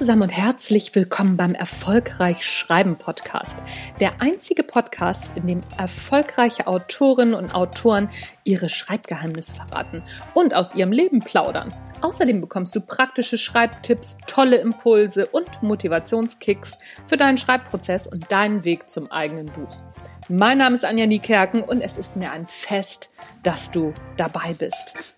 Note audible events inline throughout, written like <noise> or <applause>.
Zusammen und herzlich willkommen beim Erfolgreich Schreiben Podcast. Der einzige Podcast, in dem erfolgreiche Autorinnen und Autoren ihre Schreibgeheimnisse verraten und aus ihrem Leben plaudern. Außerdem bekommst du praktische Schreibtipps, tolle Impulse und Motivationskicks für deinen Schreibprozess und deinen Weg zum eigenen Buch. Mein Name ist Anja Niekerken und es ist mir ein Fest, dass du dabei bist.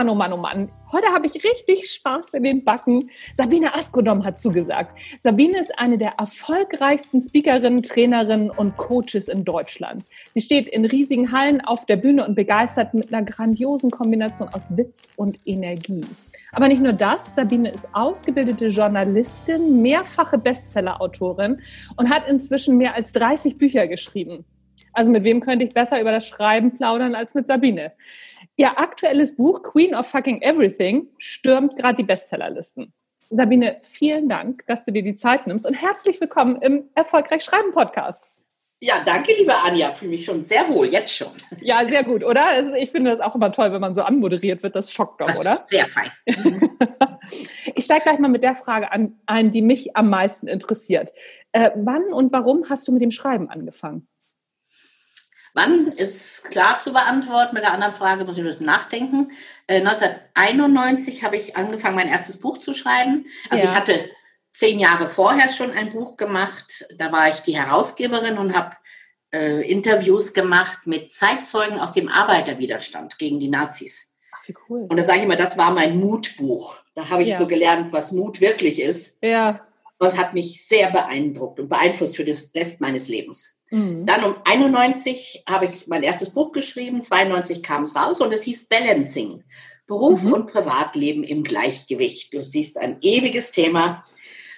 Mann, oh Mann, oh Mann. Heute habe ich richtig Spaß in den Backen. Sabine Askodom hat zugesagt. Sabine ist eine der erfolgreichsten Speakerinnen, Trainerinnen und Coaches in Deutschland. Sie steht in riesigen Hallen auf der Bühne und begeistert mit einer grandiosen Kombination aus Witz und Energie. Aber nicht nur das, Sabine ist ausgebildete Journalistin, mehrfache Bestsellerautorin und hat inzwischen mehr als 30 Bücher geschrieben. Also mit wem könnte ich besser über das Schreiben plaudern als mit Sabine? Ihr aktuelles Buch Queen of Fucking Everything stürmt gerade die Bestsellerlisten. Sabine, vielen Dank, dass du dir die Zeit nimmst und herzlich willkommen im Erfolgreich Schreiben Podcast. Ja, danke, liebe Anja. Fühle mich schon sehr wohl, jetzt schon. Ja, sehr gut, oder? Ich finde das auch immer toll, wenn man so anmoderiert wird. Das schockt doch, das oder? Sehr fein. <laughs> ich steige gleich mal mit der Frage an, ein, die mich am meisten interessiert. Äh, wann und warum hast du mit dem Schreiben angefangen? Wann ist klar zu beantworten? Mit der anderen Frage muss ich ein bisschen nachdenken. Äh, 1991 habe ich angefangen, mein erstes Buch zu schreiben. Also ja. ich hatte zehn Jahre vorher schon ein Buch gemacht. Da war ich die Herausgeberin und habe äh, Interviews gemacht mit Zeitzeugen aus dem Arbeiterwiderstand gegen die Nazis. Ach, wie cool. Und da sage ich immer, das war mein Mutbuch. Da habe ich ja. so gelernt, was Mut wirklich ist. Ja. Das hat mich sehr beeindruckt und beeinflusst für den Rest meines Lebens. Mhm. Dann um 91 habe ich mein erstes Buch geschrieben, 92 kam es raus und es hieß Balancing. Beruf mhm. und Privatleben im Gleichgewicht. Du siehst ein ewiges Thema.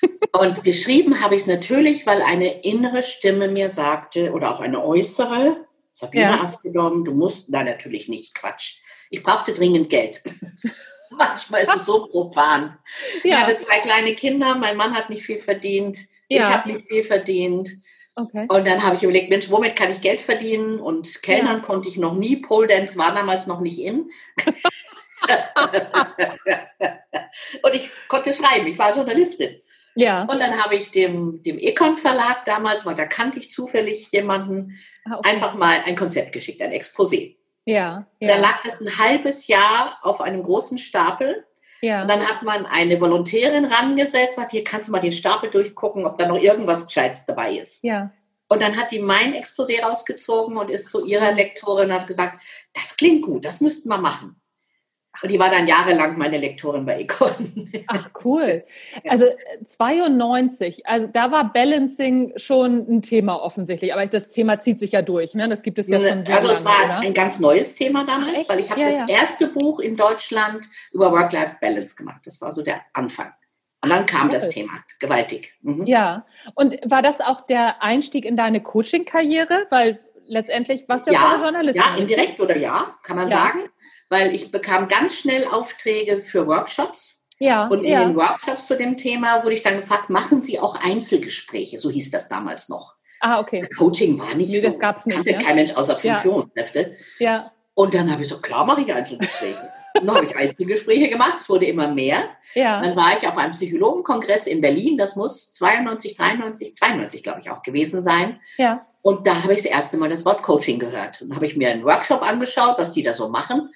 <laughs> und geschrieben habe ich es natürlich, weil eine innere Stimme mir sagte, oder auch eine äußere, Sabine ja. Aspedom, du musst, na natürlich nicht, Quatsch. Ich brauchte dringend Geld. <laughs> Manchmal ist es so <laughs> profan. Ja. Ich hatte zwei kleine Kinder, mein Mann hat nicht viel verdient, ja. ich habe nicht viel verdient. Okay. Und dann habe ich überlegt, Mensch, womit kann ich Geld verdienen? Und Kellnern ja. konnte ich noch nie. Pole Dance war damals noch nicht in. <laughs> und ich konnte schreiben. Ich war Journalistin. Ja. Und dann habe ich dem, dem Econ Verlag damals, weil da kannte ich zufällig jemanden, ah, okay. einfach mal ein Konzept geschickt, ein Exposé. Ja, ja. Da lag das ein halbes Jahr auf einem großen Stapel ja. Und dann hat man eine Volontärin rangesetzt, sagt, hier kannst du mal den Stapel durchgucken, ob da noch irgendwas Gescheites dabei ist. Ja. Und dann hat die mein Exposé rausgezogen und ist zu ihrer Lektorin und hat gesagt, das klingt gut, das müssten wir machen. Und die war dann jahrelang meine Lektorin bei Econ. Ach, cool. Also 92, äh, also da war Balancing schon ein Thema offensichtlich, aber das Thema zieht sich ja durch, ne? Das gibt es ja schon sehr Also es war oder? ein ganz neues Thema damals, Ach, weil ich habe ja, das ja. erste Buch in Deutschland über Work-Life-Balance gemacht. Das war so der Anfang. Und dann kam cool. das Thema, gewaltig. Mhm. Ja, und war das auch der Einstieg in deine Coaching-Karriere? Weil letztendlich warst du ja, ja Journalistin. Ja, indirekt oder ja, kann man ja. sagen weil ich bekam ganz schnell Aufträge für Workshops. Ja, und in ja. den Workshops zu dem Thema wurde ich dann gefragt, machen Sie auch Einzelgespräche? So hieß das damals noch. Ah, okay. Coaching war nicht nee, so. Das gab's nicht. Kannte ne? kein Mensch außer fünf ja. Führungskräfte. Ja. Und dann habe ich so, klar mache ich Einzelgespräche. dann habe ich Einzelgespräche gemacht, es wurde immer mehr. Ja. Dann war ich auf einem Psychologenkongress in Berlin, das muss 92, 93, 92, glaube ich, auch gewesen sein. Ja. Und da habe ich das erste Mal das Wort Coaching gehört. Und dann habe ich mir einen Workshop angeschaut, was die da so machen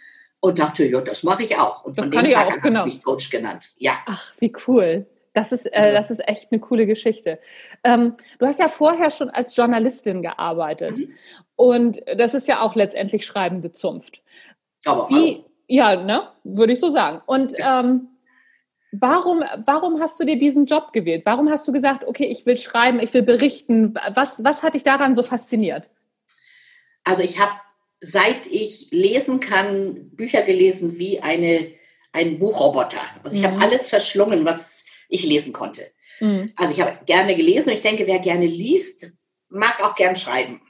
und dachte, ja, das mache ich auch. Und das von kann dem ich Tag auch, genau. mich Coach genannt. Ja. Ach, wie cool. Das ist, äh, das ist echt eine coole Geschichte. Ähm, du hast ja vorher schon als Journalistin gearbeitet. Mhm. Und das ist ja auch letztendlich schreibende Zunft. Aber Wie, ja, ne, würde ich so sagen. Und ja. ähm, warum, warum hast du dir diesen Job gewählt? Warum hast du gesagt, okay, ich will schreiben, ich will berichten? Was, was hat dich daran so fasziniert? Also ich habe, seit ich lesen kann, Bücher gelesen wie eine, ein Buchroboter. Also ich mhm. habe alles verschlungen, was ich lesen konnte. Mhm. Also ich habe gerne gelesen und ich denke, wer gerne liest, mag auch gern schreiben.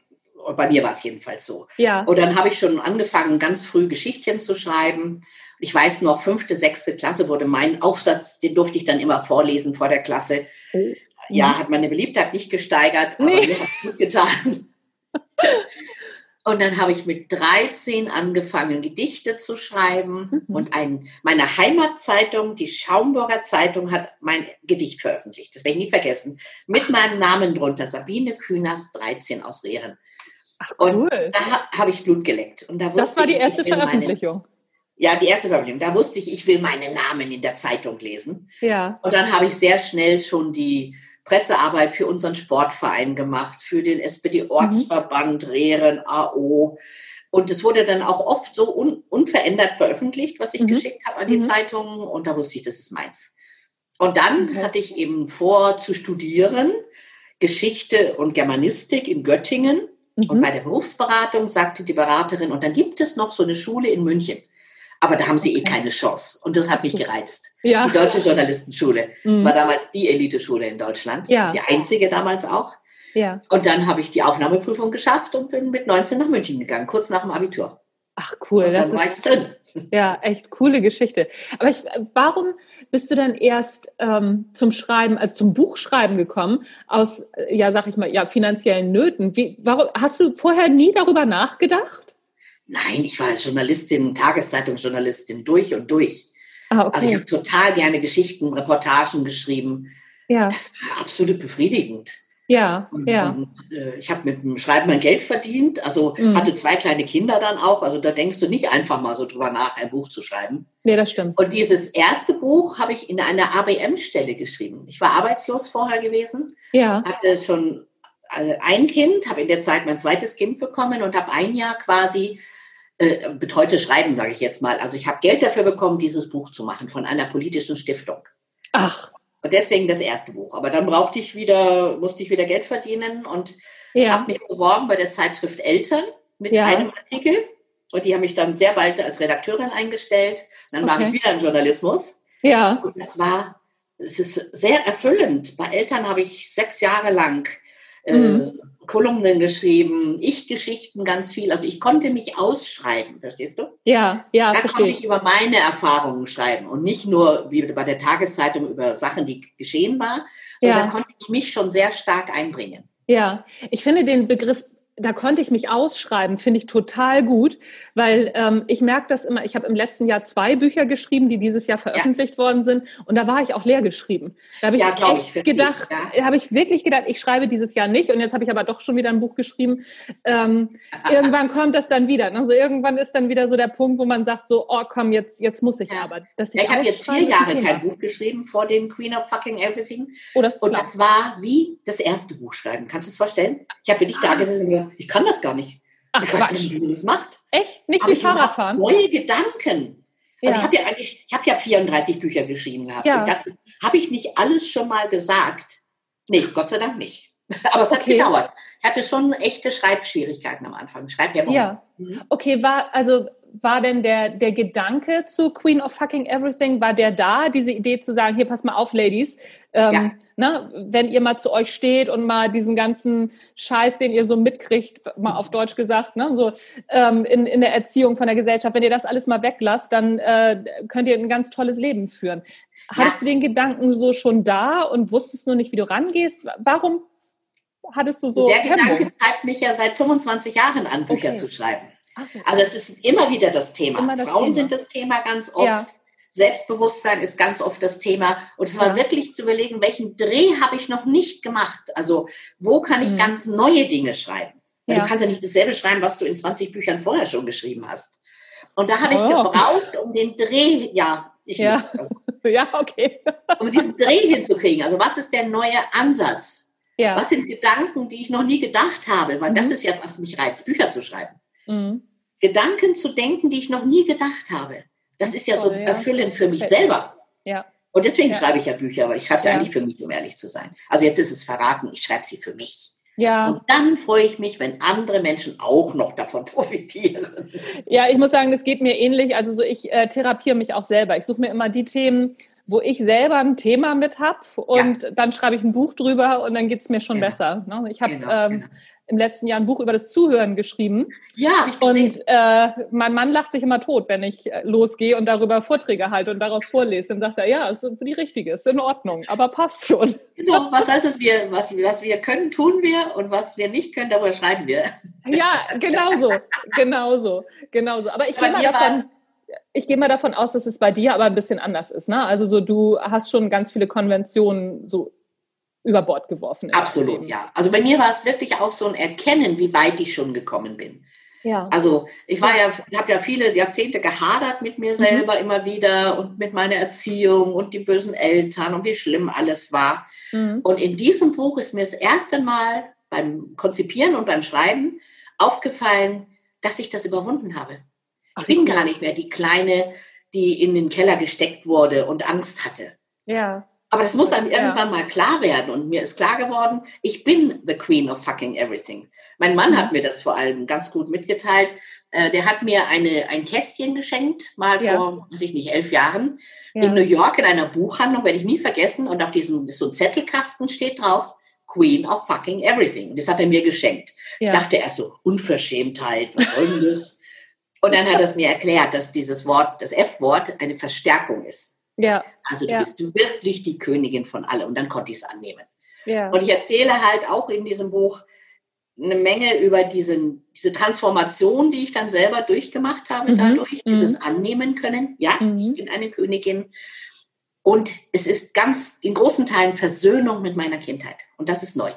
Bei mir war es jedenfalls so. Ja. Und dann habe ich schon angefangen, ganz früh Geschichtchen zu schreiben. Ich weiß noch, fünfte, sechste Klasse wurde mein Aufsatz, den durfte ich dann immer vorlesen vor der Klasse. Oh. Ja, hat meine Beliebtheit nicht gesteigert, aber nee. mir hat es gut getan. <laughs> Und dann habe ich mit 13 angefangen, Gedichte zu schreiben. Mhm. Und ein, meine Heimatzeitung, die Schaumburger Zeitung, hat mein Gedicht veröffentlicht. Das werde ich nie vergessen. Mit Ach. meinem Namen drunter, Sabine Kühners, 13 aus Rehren. Ach, cool. Und da habe ich Blut geleckt. Und da das war die erste Veröffentlichung. Meine, ja, die erste Veröffentlichung. Da wusste ich, ich will meinen Namen in der Zeitung lesen. Ja. Und dann habe ich sehr schnell schon die Pressearbeit für unseren Sportverein gemacht, für den SPD-Ortsverband, mhm. Rehren, AO. Und es wurde dann auch oft so un unverändert veröffentlicht, was ich mhm. geschickt habe an die mhm. Zeitungen. Und da wusste ich, das ist meins. Und dann okay. hatte ich eben vor zu studieren Geschichte und Germanistik in Göttingen. Und mhm. bei der Berufsberatung sagte die Beraterin, und dann gibt es noch so eine Schule in München. Aber da haben sie eh okay. eh keine Chance. Und das hat mich gereizt. Ja. Die Deutsche Journalistenschule. Mhm. Das war damals die Eliteschule in Deutschland. Ja. Die einzige damals auch. Ja. Und dann habe ich die Aufnahmeprüfung geschafft und bin mit 19 nach München gegangen, kurz nach dem Abitur. Ach cool, das ist drin. ja echt coole Geschichte. Aber ich, warum bist du dann erst ähm, zum Schreiben, also zum Buchschreiben gekommen aus, ja sag ich mal, ja finanziellen Nöten? Wie, warum hast du vorher nie darüber nachgedacht? Nein, ich war Journalistin, Tageszeitungsjournalistin durch und durch. Ah, okay. Also ich habe total gerne Geschichten, Reportagen geschrieben. Ja. Das war absolut befriedigend. Ja, und, ja. Und, äh, ich habe mit dem Schreiben mein Geld verdient, also mhm. hatte zwei kleine Kinder dann auch. Also da denkst du nicht einfach mal so drüber nach, ein Buch zu schreiben. Nee, das stimmt. Und dieses erste Buch habe ich in einer ABM-Stelle geschrieben. Ich war arbeitslos vorher gewesen, ja. hatte schon äh, ein Kind, habe in der Zeit mein zweites Kind bekommen und habe ein Jahr quasi äh, betreute Schreiben, sage ich jetzt mal. Also ich habe Geld dafür bekommen, dieses Buch zu machen von einer politischen Stiftung. Ach. Und deswegen das erste Buch. Aber dann brauchte ich wieder, musste ich wieder Geld verdienen und ja. habe mich beworben bei der Zeitschrift Eltern mit ja. einem Artikel. Und die haben mich dann sehr bald als Redakteurin eingestellt. Und dann okay. mache ich wieder einen Journalismus. Ja. Und das war, es ist sehr erfüllend. Bei Eltern habe ich sechs Jahre lang äh, mhm. Kolumnen geschrieben, Ich-Geschichten ganz viel. Also ich konnte mich ausschreiben, verstehst du? Ja, ja, Da konnte ich über meine Erfahrungen schreiben und nicht nur wie bei der Tageszeitung über Sachen, die geschehen war, sondern ja. da konnte ich mich schon sehr stark einbringen. Ja, ich finde den Begriff da konnte ich mich ausschreiben, finde ich total gut, weil ähm, ich merke das immer, ich habe im letzten Jahr zwei Bücher geschrieben, die dieses Jahr veröffentlicht ja. worden sind und da war ich auch leer geschrieben. Da habe ich ja, echt ich, gedacht, ja. habe ich wirklich gedacht, ich schreibe dieses Jahr nicht und jetzt habe ich aber doch schon wieder ein Buch geschrieben. Ähm, <laughs> irgendwann kommt das dann wieder. Also irgendwann ist dann wieder so der Punkt, wo man sagt so, oh komm, jetzt, jetzt muss ich aber. Dass ich, ich habe jetzt vier Jahre kein Buch geschrieben vor dem Queen of Fucking Everything. Oh, das und das war wie das erste Buch schreiben. Kannst du es vorstellen? Ich habe wirklich ah. da gesessen ich kann das gar nicht. Ach, ich weiß nicht, wie man das macht. Echt? Nicht wie Fahrradfahren? Neue Gedanken. Also ja. ich habe ja eigentlich, ich habe ja 34 Bücher geschrieben gehabt. Ja. Ich dachte, habe ich nicht alles schon mal gesagt? Nee, Gott sei Dank nicht. <laughs> Aber es hat okay. gedauert. Ich hatte schon echte Schreibschwierigkeiten am Anfang. Schreibhemmung. Ja. Mhm. Okay, war, also war denn der, der Gedanke zu Queen of Fucking Everything, war der da, diese Idee zu sagen, hier, pass mal auf, Ladies, ähm, ja. ne, wenn ihr mal zu euch steht und mal diesen ganzen Scheiß, den ihr so mitkriegt, mal auf Deutsch gesagt, ne, so ähm, in, in der Erziehung von der Gesellschaft, wenn ihr das alles mal weglasst, dann äh, könnt ihr ein ganz tolles Leben führen. Hattest ja. du den Gedanken so schon da und wusstest nur nicht, wie du rangehst? Warum hattest du so? Der Hemmung? Gedanke treibt mich ja seit 25 Jahren an, Bücher okay. zu schreiben. So. Also es ist immer wieder das Thema. Das Frauen Thema. sind das Thema ganz oft. Ja. Selbstbewusstsein ist ganz oft das Thema. Und es war ja. wirklich zu überlegen, welchen Dreh habe ich noch nicht gemacht? Also wo kann ich mhm. ganz neue Dinge schreiben? Ja. Du kannst ja nicht dasselbe schreiben, was du in 20 Büchern vorher schon geschrieben hast. Und da habe oh. ich gebraucht, um den Dreh, ja, ich ja. nicht. <laughs> Also, ja, okay. <laughs> um diesen Dreh hinzukriegen. Also was ist der neue Ansatz? Ja. Was sind Gedanken, die ich noch nie gedacht habe? Weil mhm. das ist ja, was mich reizt, Bücher zu schreiben. Mhm. Gedanken zu denken, die ich noch nie gedacht habe. Das ist ja so erfüllend für mich selber. Ja. Und deswegen ja. schreibe ich ja Bücher, aber ich schreibe sie ja. eigentlich für mich, um ehrlich zu sein. Also jetzt ist es verraten, ich schreibe sie für mich. Ja. Und dann freue ich mich, wenn andere Menschen auch noch davon <laughs> profitieren. Ja, ich muss sagen, das geht mir ähnlich. Also so, ich äh, therapiere mich auch selber. Ich suche mir immer die Themen, wo ich selber ein Thema mit habe und ja. dann schreibe ich ein Buch drüber und dann geht es mir schon genau. besser. Ne? Ich habe genau, ähm, genau im letzten Jahr ein Buch über das Zuhören geschrieben. Ja, habe ich gesehen. Und äh, mein Mann lacht sich immer tot, wenn ich äh, losgehe und darüber Vorträge halte und daraus vorlese. Dann sagt er, ja, ist die richtige, ist in Ordnung, aber passt schon. Genau, <laughs> was heißt es, wir, was, was wir können, tun wir und was wir nicht können, darüber schreiben wir. Ja, genauso, genauso, genauso. Aber ich gehe mal davon ich gehe mal davon aus, dass es bei dir aber ein bisschen anders ist. Ne? Also so, du hast schon ganz viele Konventionen so über Bord geworfen. Absolut, ja. Also bei mir war es wirklich auch so ein Erkennen, wie weit ich schon gekommen bin. Ja. Also ich war ja, habe ja viele Jahrzehnte gehadert mit mir selber mhm. immer wieder und mit meiner Erziehung und die bösen Eltern und wie schlimm alles war. Mhm. Und in diesem Buch ist mir das erste Mal beim Konzipieren und beim Schreiben aufgefallen, dass ich das überwunden habe. Ach, ich bin cool. gar nicht mehr die Kleine, die in den Keller gesteckt wurde und Angst hatte. Ja. Aber das muss einem irgendwann mal klar werden. Und mir ist klar geworden, ich bin the queen of fucking everything. Mein Mann mhm. hat mir das vor allem ganz gut mitgeteilt. Äh, der hat mir eine, ein Kästchen geschenkt, mal ja. vor, weiß ich nicht, elf Jahren, ja. in New York in einer Buchhandlung, werde ich nie vergessen. Und auf diesem so Zettelkasten steht drauf, Queen of fucking everything. Und das hat er mir geschenkt. Ja. Ich dachte erst so, Unverschämtheit, was soll denn das? Und dann hat er es mir erklärt, dass dieses Wort, das F-Wort, eine Verstärkung ist. Ja. Also du ja. bist wirklich die Königin von allem. Und dann konnte ich es annehmen. Ja. Und ich erzähle halt auch in diesem Buch eine Menge über diesen, diese Transformation, die ich dann selber durchgemacht habe mhm. dadurch, mhm. dieses Annehmen können. Ja, mhm. ich bin eine Königin. Und es ist ganz in großen Teilen Versöhnung mit meiner Kindheit. Und das ist neu.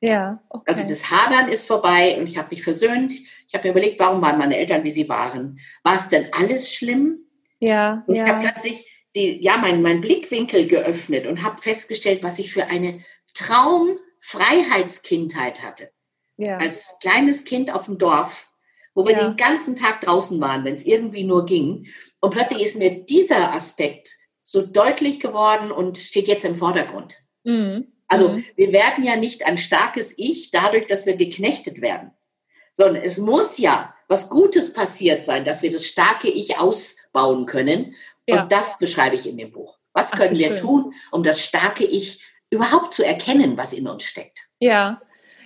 Ja. Okay. Also das Hadern ist vorbei und ich habe mich versöhnt. Ich habe mir überlegt, warum waren meine Eltern, wie sie waren? War es denn alles schlimm? Ja. Und ja. ich habe plötzlich die, ja, mein, mein Blickwinkel geöffnet und habe festgestellt, was ich für eine Traumfreiheitskindheit hatte. Ja. Als kleines Kind auf dem Dorf, wo wir ja. den ganzen Tag draußen waren, wenn es irgendwie nur ging. Und plötzlich ist mir dieser Aspekt so deutlich geworden und steht jetzt im Vordergrund. Mhm. Also mhm. wir werden ja nicht ein starkes Ich dadurch, dass wir geknechtet werden, sondern es muss ja was Gutes passiert sein, dass wir das starke Ich ausbauen können ja. Und das beschreibe ich in dem Buch. Was können Ach, wir tun, um das starke Ich überhaupt zu erkennen, was in uns steckt? Ja,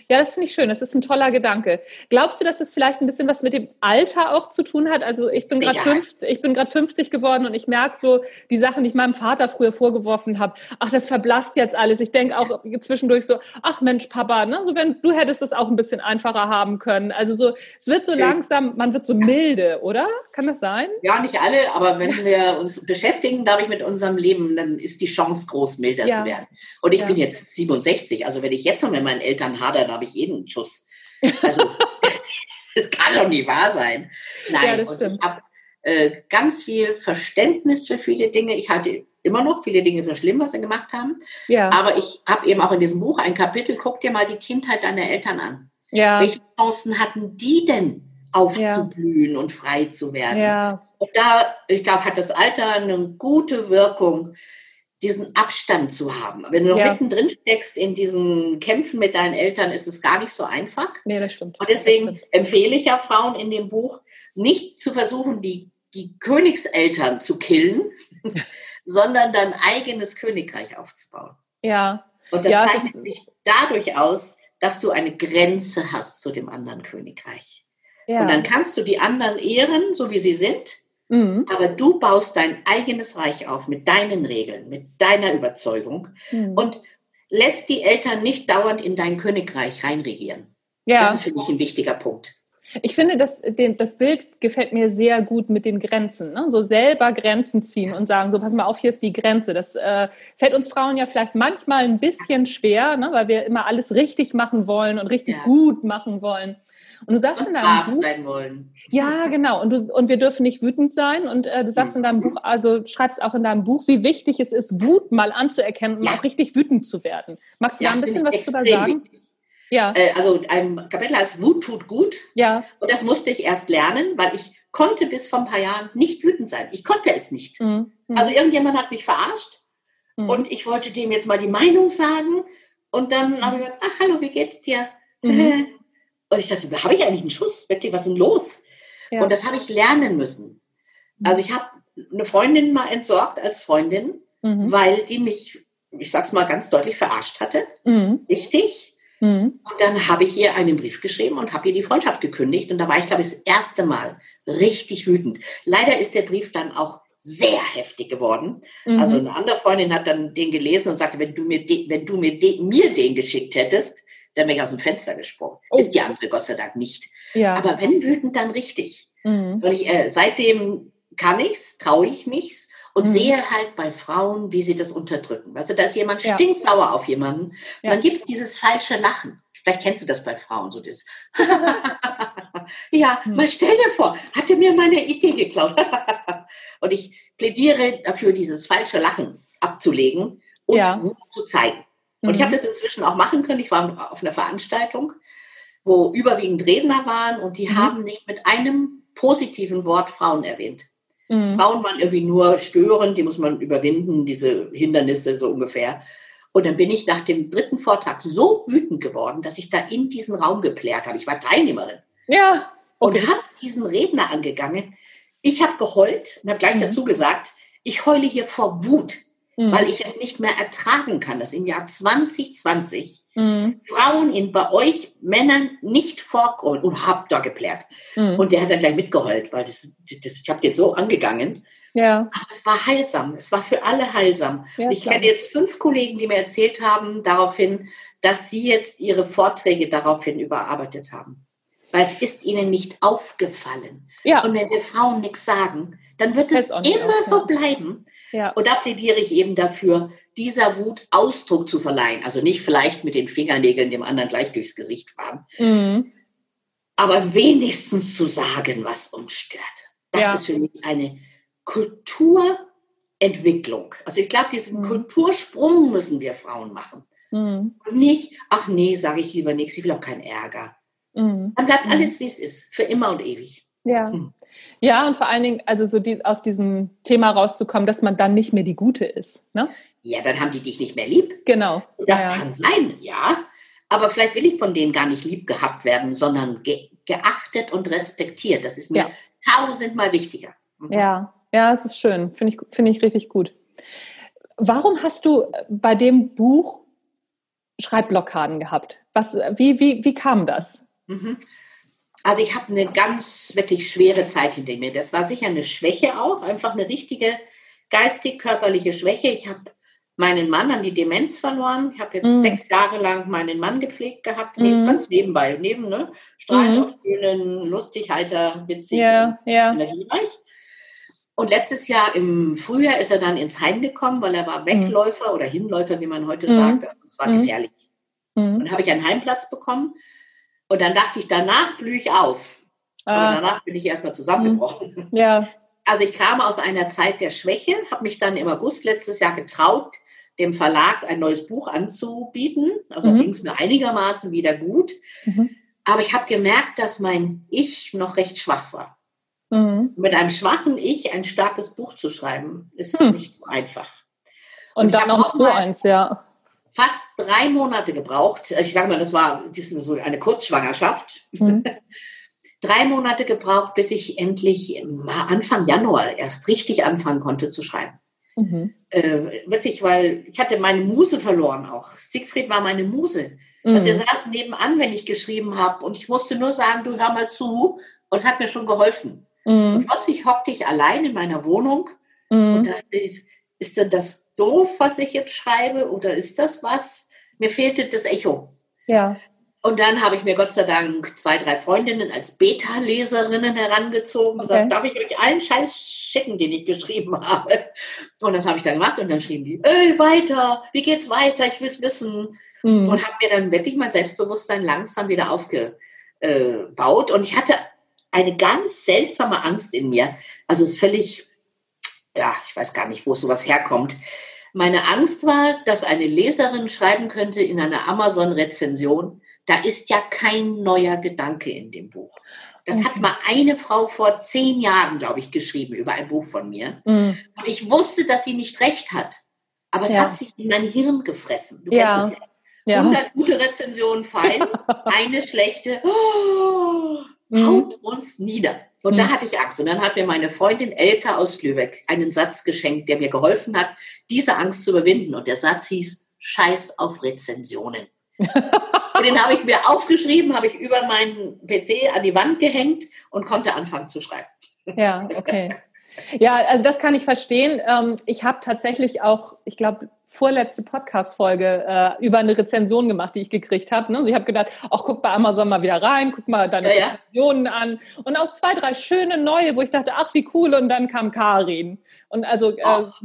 ja, das finde ich schön. Das ist ein toller Gedanke. Glaubst du, dass es vielleicht ein bisschen was mit dem Alter auch zu tun hat? Also ich bin gerade ja. 50, ich bin gerade 50 geworden und ich merke so die Sachen, die ich meinem Vater früher vorgeworfen habe. Ach, das verblasst jetzt alles. Ich denke auch zwischendurch so, ach Mensch, Papa, ne, so wenn du hättest es auch ein bisschen einfacher haben können. Also so, es wird so schön. langsam, man wird so milde, oder? Kann das sein? Ja, nicht alle, aber wenn wir uns beschäftigen, glaube ich, mit unserem Leben, dann ist die Chance groß, milder ja. zu werden. Und ich ja. bin jetzt 67, also wenn ich jetzt noch mit meinen Eltern hadere, habe ich jeden Schuss. Also, <laughs> das kann doch nicht wahr sein. Nein, ja, das stimmt. ich habe äh, ganz viel Verständnis für viele Dinge. Ich halte immer noch viele Dinge für schlimm, was sie gemacht haben. Ja. Aber ich habe eben auch in diesem Buch ein Kapitel, guck dir mal die Kindheit deiner Eltern an. Ja. Welche Chancen hatten die denn, aufzublühen ja. und frei zu werden? Ja. Und da, ich glaube, hat das Alter eine gute Wirkung, diesen Abstand zu haben. Wenn du noch ja. mittendrin steckst in diesen Kämpfen mit deinen Eltern, ist es gar nicht so einfach. Nee, das stimmt. Und deswegen stimmt. empfehle ich ja Frauen in dem Buch, nicht zu versuchen, die, die Königseltern zu killen, <laughs> sondern dein eigenes Königreich aufzubauen. Ja. Und das ja, zeichnet sich dadurch aus, dass du eine Grenze hast zu dem anderen Königreich. Ja. Und dann kannst du die anderen ehren, so wie sie sind, Mhm. Aber du baust dein eigenes Reich auf mit deinen Regeln, mit deiner Überzeugung mhm. und lässt die Eltern nicht dauernd in dein Königreich reinregieren. Ja. Das ist für mich ein wichtiger Punkt. Ich finde, das, das Bild gefällt mir sehr gut mit den Grenzen. Ne? So selber Grenzen ziehen und sagen, so pass mal auf, hier ist die Grenze. Das äh, fällt uns Frauen ja vielleicht manchmal ein bisschen schwer, ne? weil wir immer alles richtig machen wollen und richtig ja. gut machen wollen. Und du sagst und in deinem Buch, sein wollen. Ja, genau. Und, du, und wir dürfen nicht wütend sein. Und äh, du sagst in deinem Buch, also schreibst auch in deinem Buch, wie wichtig es ist, Wut mal anzuerkennen und ja. auch richtig wütend zu werden. Magst du ja, da ein bisschen was drüber sagen? Wichtig. Ja. Äh, also ein Kapitel heißt Wut tut gut. Ja. Und das musste ich erst lernen, weil ich konnte bis vor ein paar Jahren nicht wütend sein. Ich konnte es nicht. Mhm. mhm. Also irgendjemand hat mich verarscht mhm. und ich wollte dem jetzt mal die Meinung sagen. Und dann habe ich gesagt, ach hallo, wie geht's dir? Mhm. <laughs> Und ich dachte, habe ich eigentlich einen Schuss? Wirklich, was ist denn los? Ja. Und das habe ich lernen müssen. Also ich habe eine Freundin mal entsorgt als Freundin, mhm. weil die mich, ich sag's mal ganz deutlich, verarscht hatte. Mhm. Richtig. Mhm. Und dann habe ich ihr einen Brief geschrieben und habe ihr die Freundschaft gekündigt. Und da war ich, glaube ich, das erste Mal richtig wütend. Leider ist der Brief dann auch sehr heftig geworden. Mhm. Also eine andere Freundin hat dann den gelesen und sagte, wenn du mir, de, wenn du mir, de, mir den geschickt hättest, dann wäre ich aus dem Fenster gesprungen. Oh. Ist die andere Gott sei Dank nicht. Ja. Aber wenn wütend, dann richtig. Mhm. Und ich, äh, seitdem kann ich's, traue ich mich's und mhm. sehe halt bei Frauen, wie sie das unterdrücken. Weißt du, da ist jemand ja. stinksauer auf jemanden. Ja. dann gibt's dieses falsche Lachen. Vielleicht kennst du das bei Frauen, so das. <laughs> ja, hm. mal stell dir vor, hatte mir meine Idee geklaut. <laughs> und ich plädiere dafür, dieses falsche Lachen abzulegen und ja. zu zeigen. Und mhm. ich habe das inzwischen auch machen können. Ich war auf einer Veranstaltung, wo überwiegend Redner waren und die mhm. haben nicht mit einem positiven Wort Frauen erwähnt. Mhm. Frauen waren irgendwie nur störend, die muss man überwinden, diese Hindernisse so ungefähr. Und dann bin ich nach dem dritten Vortrag so wütend geworden, dass ich da in diesen Raum geplärt habe. Ich war Teilnehmerin. Ja. Okay. Und habe diesen Redner angegangen. Ich habe geheult und habe gleich mhm. dazu gesagt, ich heule hier vor Wut, mhm. weil ich es nicht mehr ertragen kann, dass im Jahr 2020 mhm. Frauen in bei euch Männern nicht vorkommen und hab da geplärt. Mhm. Und der hat dann gleich mitgeheult, weil das, das ich habe den so angegangen. Ja. Aber es war heilsam. Es war für alle heilsam. Ja, ich kenne jetzt fünf Kollegen, die mir erzählt haben daraufhin, dass sie jetzt ihre Vorträge daraufhin überarbeitet haben. Weil es ist ihnen nicht aufgefallen. Ja. Und wenn wir Frauen nichts sagen, dann wird es immer so bleiben. Ja. Und da plädiere ich eben dafür, dieser Wut Ausdruck zu verleihen. Also nicht vielleicht mit den Fingernägeln dem anderen gleich durchs Gesicht fahren, mhm. aber wenigstens zu sagen, was uns stört. Das ja. ist für mich eine Kulturentwicklung. Also ich glaube, diesen mhm. Kultursprung müssen wir Frauen machen. Mhm. Und nicht, ach nee, sage ich lieber nichts, ich will auch keinen Ärger. Mhm. Dann bleibt mhm. alles, wie es ist, für immer und ewig. Ja. Hm. Ja, und vor allen Dingen, also so die, aus diesem Thema rauszukommen, dass man dann nicht mehr die Gute ist. Ne? Ja, dann haben die dich nicht mehr lieb. Genau. Das ja. kann sein, ja. Aber vielleicht will ich von denen gar nicht lieb gehabt werden, sondern ge geachtet und respektiert. Das ist mir ja. tausendmal wichtiger. Mhm. Ja, ja, es ist schön. Finde ich, finde ich richtig gut. Warum hast du bei dem Buch Schreibblockaden gehabt? Was, wie, wie, wie kam das? Mhm. Also ich habe eine ganz wirklich schwere Zeit hinter mir. Das war sicher eine Schwäche auch, einfach eine richtige geistig-körperliche Schwäche. Ich habe meinen Mann an die Demenz verloren. Ich habe jetzt mm. sechs Jahre lang meinen Mann gepflegt gehabt, mm. ganz nebenbei, neben, ne? Strahlen mm. auf Bühnen, lustig, heiter, witzig, yeah, yeah. energiereich. Und letztes Jahr im Frühjahr ist er dann ins Heim gekommen, weil er war mm. Wegläufer oder Hinläufer, wie man heute mm. sagt. Also es war mm. gefährlich. Und dann habe ich einen Heimplatz bekommen und dann dachte ich, danach blühe ich auf. Aber ah. danach bin ich erstmal zusammengebrochen. Hm. Ja. Also ich kam aus einer Zeit der Schwäche, habe mich dann im August letztes Jahr getraut, dem Verlag ein neues Buch anzubieten. Also mhm. ging es mir einigermaßen wieder gut. Mhm. Aber ich habe gemerkt, dass mein Ich noch recht schwach war. Mhm. Mit einem schwachen Ich ein starkes Buch zu schreiben, ist hm. nicht so einfach. Und, Und dann noch so eins, ja fast drei Monate gebraucht. Also ich sage mal, das war so eine Kurzschwangerschaft. Mhm. <laughs> drei Monate gebraucht, bis ich endlich Anfang Januar erst richtig anfangen konnte zu schreiben. Mhm. Äh, wirklich, weil ich hatte meine Muse verloren auch. Siegfried war meine Muse. Mhm. Also er saß nebenan, wenn ich geschrieben habe und ich musste nur sagen, du hör mal zu und es hat mir schon geholfen. Mhm. Und plötzlich hockte ich allein in meiner Wohnung mhm. und dachte, ist denn das doof, was ich jetzt schreibe, oder ist das was? Mir fehlte das Echo. Ja. Und dann habe ich mir Gott sei Dank zwei, drei Freundinnen als Beta-Leserinnen herangezogen und okay. gesagt, darf ich euch allen Scheiß schicken, den ich geschrieben habe? Und das habe ich dann gemacht und dann schrieben die, ey, weiter, wie geht's weiter, ich will es wissen. Mhm. Und haben mir dann wirklich mein Selbstbewusstsein langsam wieder aufgebaut. Und ich hatte eine ganz seltsame Angst in mir. Also es ist völlig ja, ich weiß gar nicht, wo sowas herkommt. Meine Angst war, dass eine Leserin schreiben könnte in einer Amazon-Rezension, da ist ja kein neuer Gedanke in dem Buch. Das okay. hat mal eine Frau vor zehn Jahren, glaube ich, geschrieben über ein Buch von mir. Mhm. Und ich wusste, dass sie nicht recht hat. Aber es ja. hat sich in mein Hirn gefressen. Du ja. kennst es ja. Ja. 100 gute Rezensionen fein, <laughs> eine schlechte, oh, mhm. haut uns nieder. Und da hatte ich Angst. Und dann hat mir meine Freundin Elke aus Lübeck einen Satz geschenkt, der mir geholfen hat, diese Angst zu überwinden. Und der Satz hieß, Scheiß auf Rezensionen. <laughs> und den habe ich mir aufgeschrieben, habe ich über meinen PC an die Wand gehängt und konnte anfangen zu schreiben. Ja, okay. Ja, also das kann ich verstehen. Ähm, ich habe tatsächlich auch, ich glaube, vorletzte Podcast-Folge äh, über eine Rezension gemacht, die ich gekriegt habe. Ne? Also ich habe gedacht, ach, guck bei Amazon mal wieder rein, guck mal deine ja, Rezensionen ja. an. Und auch zwei, drei schöne neue, wo ich dachte, ach, wie cool. Und dann kam Karin. Und also äh,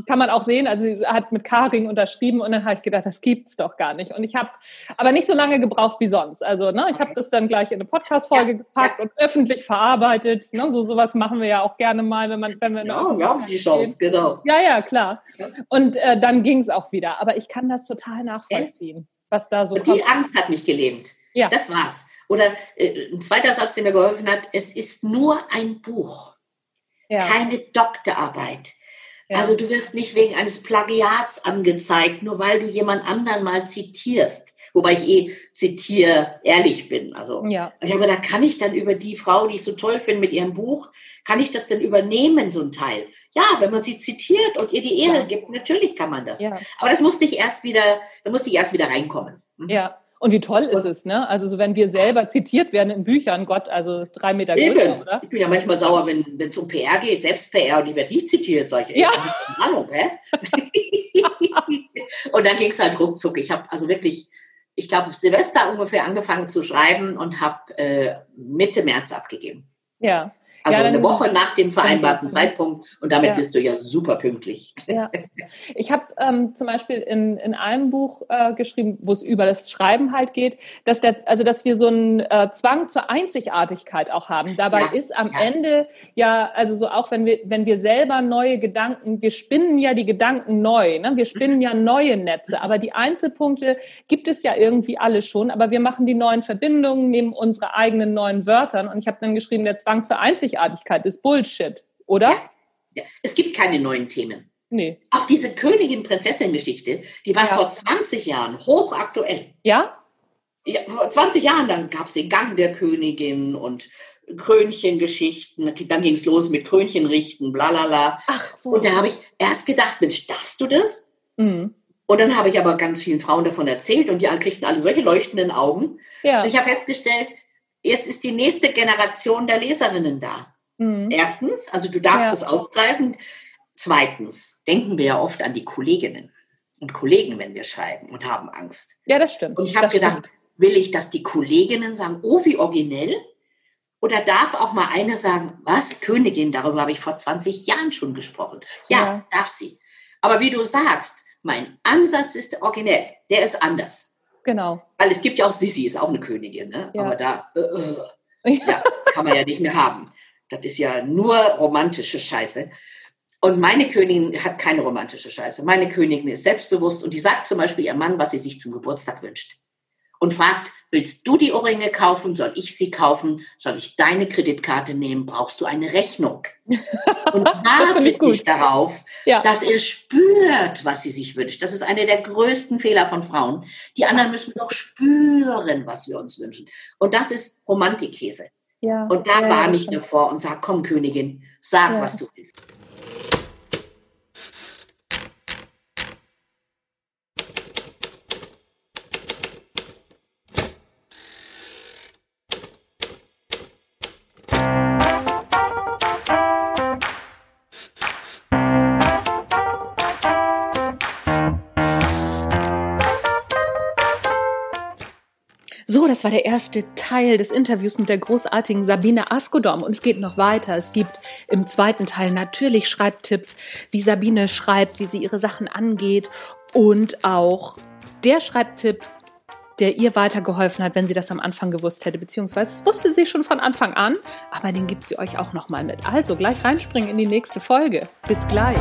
kann man auch sehen, also sie hat mit Karin unterschrieben und dann habe ich gedacht, das gibt's doch gar nicht. Und ich habe aber nicht so lange gebraucht wie sonst. Also ne, ich habe das dann gleich in eine Podcast-Folge ja, gepackt und öffentlich verarbeitet. Ne? So sowas machen wir ja auch gerne mal, wenn man, wenn wir ja, wir haben die Chance, genau. Ja, ja, klar. Und äh, dann ging es auch wieder. Aber ich kann das total nachvollziehen, was da so und kommt. Die Angst hat mich gelähmt. Ja. Das war's. Oder äh, ein zweiter Satz, der mir geholfen hat, es ist nur ein Buch, ja. keine Doktorarbeit. Ja. Also du wirst nicht wegen eines Plagiats angezeigt, nur weil du jemand anderen mal zitierst. Wobei ich eh zitiere, ehrlich bin. Also ja. ich habe da kann ich dann über die Frau, die ich so toll finde mit ihrem Buch, kann ich das denn übernehmen, so ein Teil? Ja, wenn man sie zitiert und ihr die Ehre ja. gibt, natürlich kann man das. Ja. Aber das musste ich erst wieder, da musste ich erst wieder reinkommen. Mhm. Ja. Und wie toll ist es, ne? Also so wenn wir selber zitiert werden in Büchern, Gott, also drei Meter größer, oder? Ich bin ja manchmal sauer, wenn es um PR geht, selbst PR, und ich werde nicht zitiert, sage ich, ey, ja. Ahnung, hä? <laughs> und dann ging es halt ruckzuck. Ich habe also wirklich, ich glaube, Silvester ungefähr angefangen zu schreiben und habe äh, Mitte März abgegeben. Ja. Also ja, eine Woche nach dem vereinbarten Zeitpunkt und damit ja. bist du ja super pünktlich. Ja. <laughs> Ich habe ähm, zum Beispiel in, in einem Buch äh, geschrieben, wo es über das Schreiben halt geht, dass der, also dass wir so einen äh, Zwang zur Einzigartigkeit auch haben. Dabei ist am Ende ja, also so auch wenn wir, wenn wir selber neue Gedanken, wir spinnen ja die Gedanken neu, ne? wir spinnen ja neue Netze, aber die Einzelpunkte gibt es ja irgendwie alle schon, aber wir machen die neuen Verbindungen, nehmen unsere eigenen neuen Wörtern und ich habe dann geschrieben, der Zwang zur Einzigartigkeit Einzigartigkeit ist Bullshit, oder? Ja. ja. Es gibt keine neuen Themen. Nee. Auch diese Königin-Prinzessin-Geschichte, die war ja. vor 20 Jahren hochaktuell. Ja? Ja, vor 20 Jahren, dann gab es den Gang der Königin und Krönchengeschichten. Dann ging es los mit Krönchenrichten, bla bla. Ach, so. Und da habe ich erst gedacht, Mensch, darfst du das? Mhm. Und dann habe ich aber ganz vielen Frauen davon erzählt und die kriegten alle solche leuchtenden Augen. Ja. Und ich habe festgestellt, jetzt ist die nächste Generation der Leserinnen da. Mhm. Erstens, also du darfst es aufgreifen. Zweitens, denken wir ja oft an die Kolleginnen und Kollegen, wenn wir schreiben und haben Angst. Ja, das stimmt. Und ich habe gedacht, stimmt. will ich, dass die Kolleginnen sagen, oh, wie originell? Oder darf auch mal eine sagen, was, Königin, darüber habe ich vor 20 Jahren schon gesprochen. Ja, ja, darf sie. Aber wie du sagst, mein Ansatz ist originell, der ist anders. Genau. Weil es gibt ja auch Sissi, ist auch eine Königin, ne? Ja. aber da äh, äh, <laughs> ja, kann man ja nicht mehr haben. Das ist ja nur romantische Scheiße. Und meine Königin hat keine romantische Scheiße. Meine Königin ist selbstbewusst und die sagt zum Beispiel ihrem Mann, was sie sich zum Geburtstag wünscht. Und fragt, willst du die Ohrringe kaufen? Soll ich sie kaufen? Soll ich deine Kreditkarte nehmen? Brauchst du eine Rechnung? <laughs> Und wartet nicht darauf, ja. dass er spürt, was sie sich wünscht. Das ist einer der größten Fehler von Frauen. Die anderen müssen doch spüren, was wir uns wünschen. Und das ist Romantikkäse. Ja, und da ja, warne ich davor und sag, komm Königin, sag, was du willst. Das war der erste Teil des Interviews mit der großartigen Sabine Askodom. Und es geht noch weiter. Es gibt im zweiten Teil natürlich Schreibtipps, wie Sabine schreibt, wie sie ihre Sachen angeht und auch der Schreibtipp, der ihr weitergeholfen hat, wenn sie das am Anfang gewusst hätte, beziehungsweise das wusste sie schon von Anfang an, aber den gibt sie euch auch nochmal mit. Also gleich reinspringen in die nächste Folge. Bis gleich.